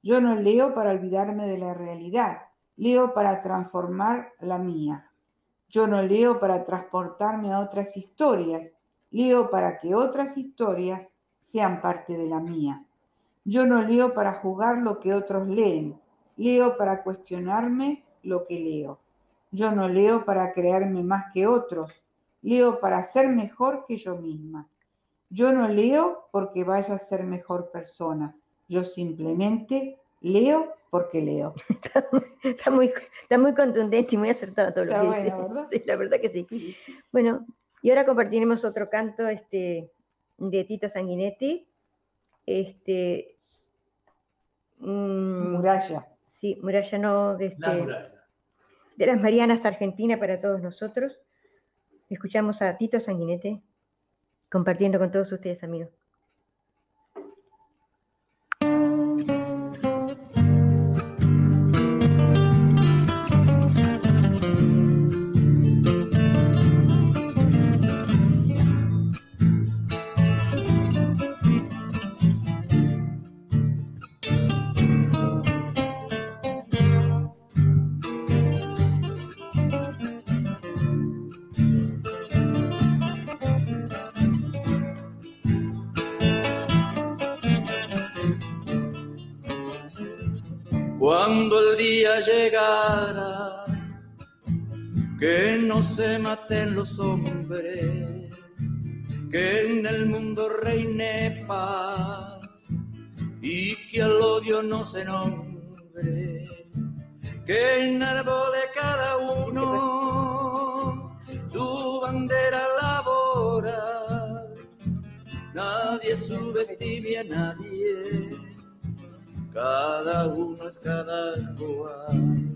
Yo no leo para olvidarme de la realidad, leo para transformar la mía. Yo no leo para transportarme a otras historias, Leo para que otras historias sean parte de la mía. Yo no leo para jugar lo que otros leen, leo para cuestionarme lo que leo. Yo no leo para creerme más que otros, leo para ser mejor que yo misma. Yo no leo porque vaya a ser mejor persona, yo simplemente leo porque leo. Está muy, está muy contundente y muy acertado todo lo que bueno, dice. ¿verdad? Sí, la verdad que sí. Bueno, y ahora compartiremos otro canto este, de Tito Sanguinetti. Este, mm, Muralla. Sí, Muralla no, de, La este, muralla. de las Marianas Argentina para todos nosotros. Escuchamos a Tito Sanguinetti compartiendo con todos ustedes, amigos. Cuando el día llegara, que no se maten los hombres, que en el mundo reine paz y que el odio no se nombre, que enarbole cada uno su bandera labora, nadie subestime a nadie, cada uno es cada cual.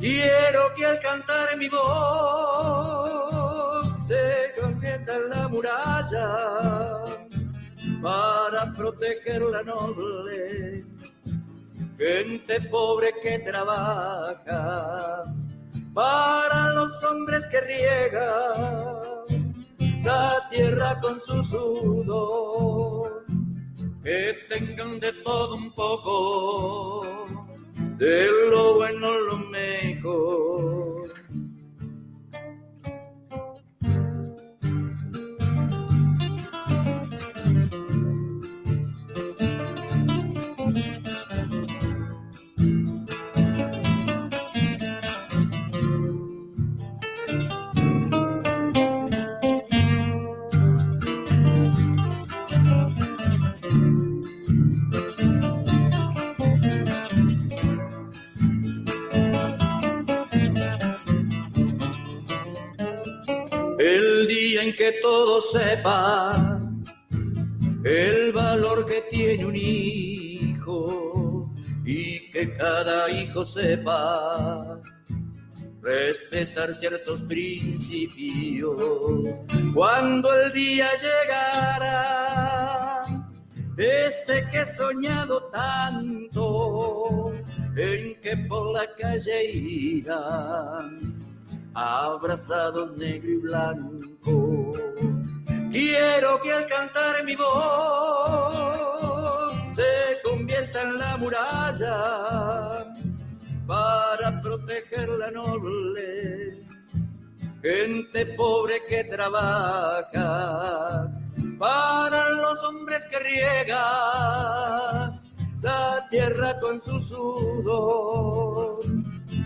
Quiero que al cantar mi voz se convierta en la muralla para proteger la noble gente pobre que trabaja para los hombres que riegan la tierra con su sudor que tengan de todo un poco de lo bueno lo mejor. Que todo sepa el valor que tiene un hijo y que cada hijo sepa respetar ciertos principios. Cuando el día llegara, ese que he soñado tanto, en que por la calle irán abrazados negro y blanco. Quiero que al cantar mi voz se convierta en la muralla para proteger la noble gente pobre que trabaja para los hombres que riegan la tierra con su sudor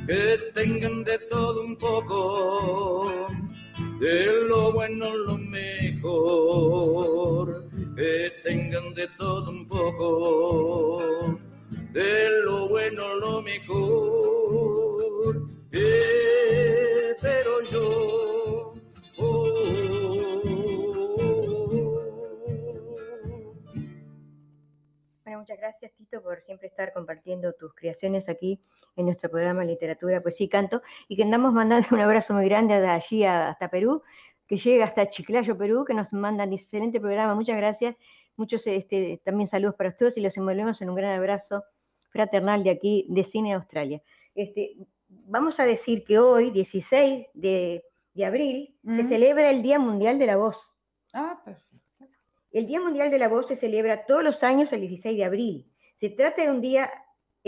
que tengan de todo un poco, de lo bueno lo mejor, que tengan de todo un poco, de lo bueno lo mejor, pero yo... Bueno, muchas gracias Tito por siempre estar compartiendo tus creaciones aquí en nuestro programa Literatura, Poesía y Canto, y que andamos mandando un abrazo muy grande de allí hasta Perú, que llega hasta Chiclayo, Perú, que nos mandan excelente programa, muchas gracias, muchos este, también saludos para ustedes y los envolvemos en un gran abrazo fraternal de aquí, de Cine Australia. Este, vamos a decir que hoy, 16 de, de abril, se celebra el Día Mundial de la Voz. Ah, perfecto. El Día Mundial de la Voz se celebra todos los años el 16 de abril. Se trata de un día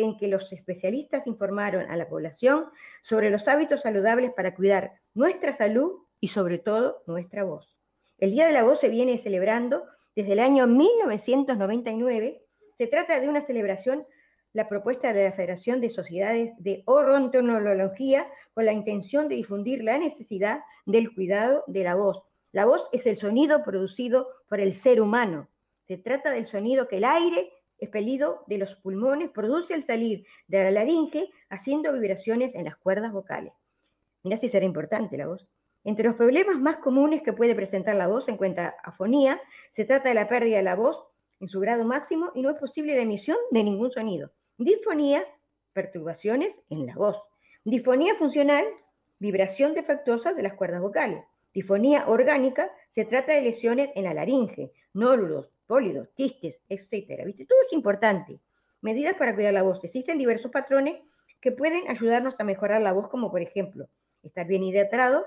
en que los especialistas informaron a la población sobre los hábitos saludables para cuidar nuestra salud y sobre todo nuestra voz. El Día de la Voz se viene celebrando desde el año 1999. Se trata de una celebración, la propuesta de la Federación de Sociedades de Odontología, con la intención de difundir la necesidad del cuidado de la voz. La voz es el sonido producido por el ser humano. Se trata del sonido que el aire expelido de los pulmones produce al salir de la laringe, haciendo vibraciones en las cuerdas vocales. Mira si será importante la voz. Entre los problemas más comunes que puede presentar la voz se encuentra afonía, se trata de la pérdida de la voz en su grado máximo y no es posible la emisión de ningún sonido. Disfonía, perturbaciones en la voz. Difonía funcional, vibración defectuosa de las cuerdas vocales. Difonía orgánica, se trata de lesiones en la laringe, nódulos, pólidos, quistes, etcétera. ¿Viste? Todo es importante. Medidas para cuidar la voz. Existen diversos patrones que pueden ayudarnos a mejorar la voz, como por ejemplo, estar bien hidratado,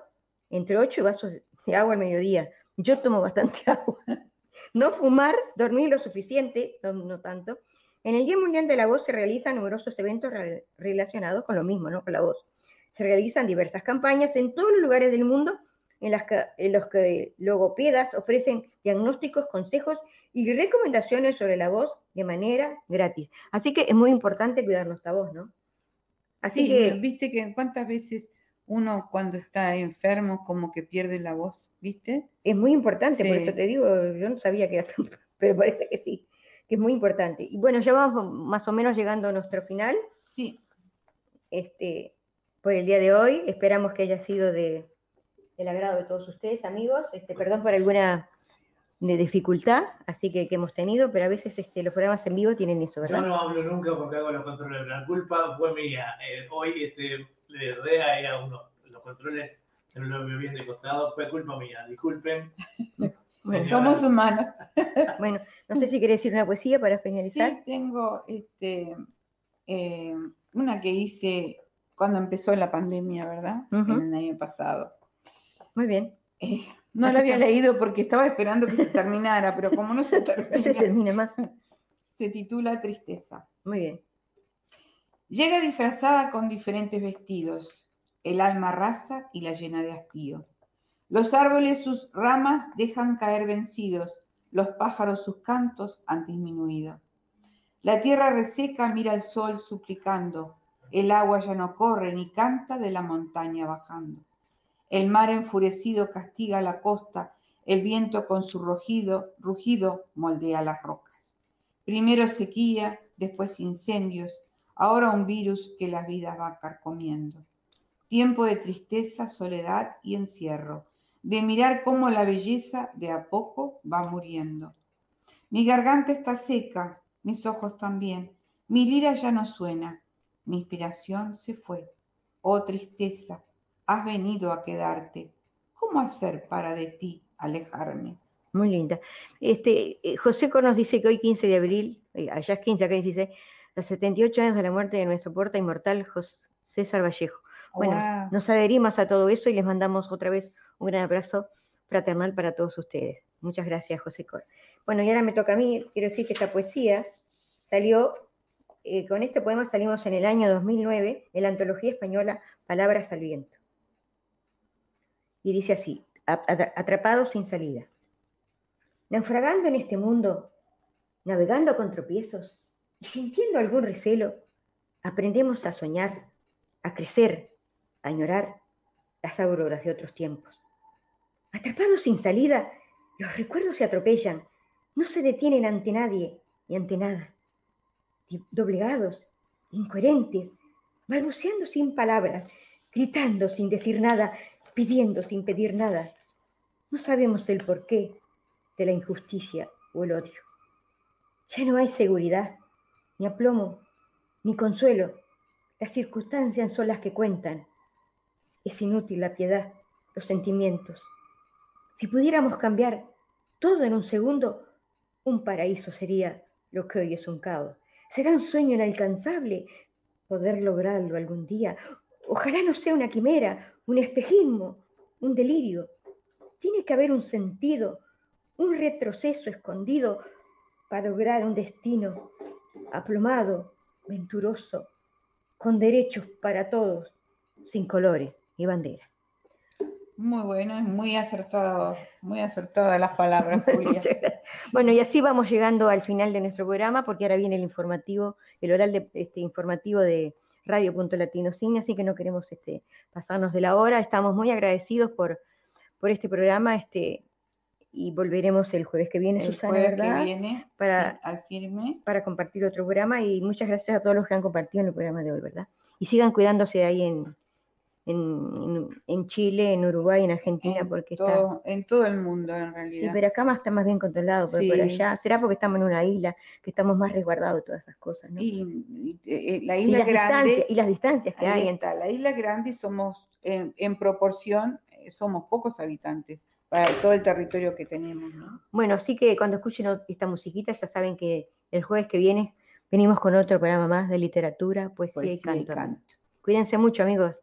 entre 8 vasos de agua al mediodía. Yo tomo bastante agua. No fumar, dormir lo suficiente, no, tanto. En el Día Mundial de la Voz se realizan numerosos eventos re- relacionados con lo mismo, ¿no? Con la voz. Se realizan diversas campañas en todos los lugares del mundo en, las en los que logopedas ofrecen diagnósticos, consejos y recomendaciones sobre la voz de manera gratis. Así que es muy importante cuidar nuestra voz, ¿no? Así que, viste que cuántas veces uno cuando está enfermo como que pierde la voz, ¿viste? Es muy importante, por eso te digo, yo no sabía que era tan, pero parece que sí, que es muy importante. Y bueno, ya vamos más o menos llegando a nuestro final. Sí. Este, por el día de hoy, esperamos que haya sido de, del agrado de todos ustedes, amigos. Este, perdón por alguna de dificultad, así que, que hemos tenido, pero a veces este, los programas en vivo tienen eso, ¿verdad? Yo no hablo nunca porque hago los controles. La culpa fue mía. Eh, hoy este, le erré ahí a uno los controles, no lo veo bien de costado. Fue culpa mía. Disculpen. Bueno, somos humanos. bueno, no sé si querés decir una poesía para finalizar. Sí, tengo este, eh, una que hice cuando empezó la pandemia, ¿verdad? En el año pasado. Muy bien. Eh, no la había leído porque estaba esperando que se terminara, pero como no se termina, se termina más. Se titula Tristeza. Muy bien. Llega disfrazada con diferentes vestidos, el alma rasa y la llena de hastío. Los árboles sus ramas dejan caer vencidos, los pájaros sus cantos han disminuido. La tierra reseca mira al sol suplicando, el agua ya no corre ni canta de la montaña bajando. El mar enfurecido castiga la costa, el viento con su rugido, rugido moldea las rocas. Primero sequía, después incendios, ahora un virus que las vidas va carcomiendo. Tiempo de tristeza, soledad y encierro, de mirar cómo la belleza de a poco va muriendo. Mi garganta está seca, mis ojos también, mi lira ya no suena, mi inspiración se fue. Oh tristeza, has venido a quedarte. ¿Cómo hacer para de ti alejarme? Muy linda. Este, eh, José nos dice que hoy 15 de abril, eh, allá es 15, acá dice, los 78 años de la muerte de nuestro poeta inmortal José César Vallejo. Bueno, nos adherimos a todo eso y les mandamos otra vez un gran abrazo fraternal para todos ustedes. Muchas gracias, José Cor. Bueno, y ahora me toca a mí, quiero decir que esta poesía salió, eh, con este poema salimos en el año 2009 en la antología española Palabras al Viento y dice así, atrapado sin salida. Naufragando en este mundo, navegando con tropiezos y sintiendo algún recelo, aprendemos a soñar, a crecer, a añorar las auroras de otros tiempos. Atrapados sin salida, los recuerdos se atropellan, no se detienen ante nadie y ante nada. Doblegados, incoherentes, balbuceando sin palabras, gritando sin decir nada, pidiendo sin pedir nada. No sabemos el porqué de la injusticia o el odio. Ya no hay seguridad, ni aplomo, ni consuelo. Las circunstancias son las que cuentan. Es inútil la piedad, los sentimientos. Si pudiéramos cambiar todo en un segundo, un paraíso sería lo que hoy es un caos. Será un sueño inalcanzable poder lograrlo algún día. Ojalá no sea una quimera, un espejismo, un delirio. Tiene que haber un sentido, un retroceso escondido para lograr un destino aplomado, venturoso, con derechos para todos, sin colores y bandera. Muy bueno, muy acertado, muy acertadas las palabras, Julia. bueno, y así vamos llegando al final de nuestro programa, porque ahora viene el informativo, el oral de, este, informativo de, radio.latinocine, así que no queremos este, pasarnos de la hora. Estamos muy agradecidos por, por este programa este, y volveremos el jueves que viene, el Susana, jueves Que viene, para, al firme. para compartir otro programa y muchas gracias a todos los que han compartido en el programa de hoy, ¿verdad? Y sigan cuidándose ahí en, en, Chile, en Uruguay, en Argentina, porque está... En todo el mundo, en realidad. Sí, pero acá más está más bien controlado, pero por allá, será porque estamos en una isla, que estamos más resguardados de todas esas cosas, ¿no? Y, eh, la isla grande... Y las distancias que hay. Está, la isla grande somos, en, proporción, eh, somos pocos habitantes para todo el territorio que tenemos, ¿no? Bueno, así que cuando escuchen esta musiquita ya saben que el jueves que viene venimos con otro programa más de literatura, poesía, y canto. Cuídense mucho, amigos.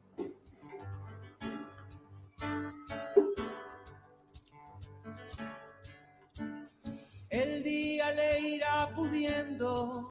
Pudiendo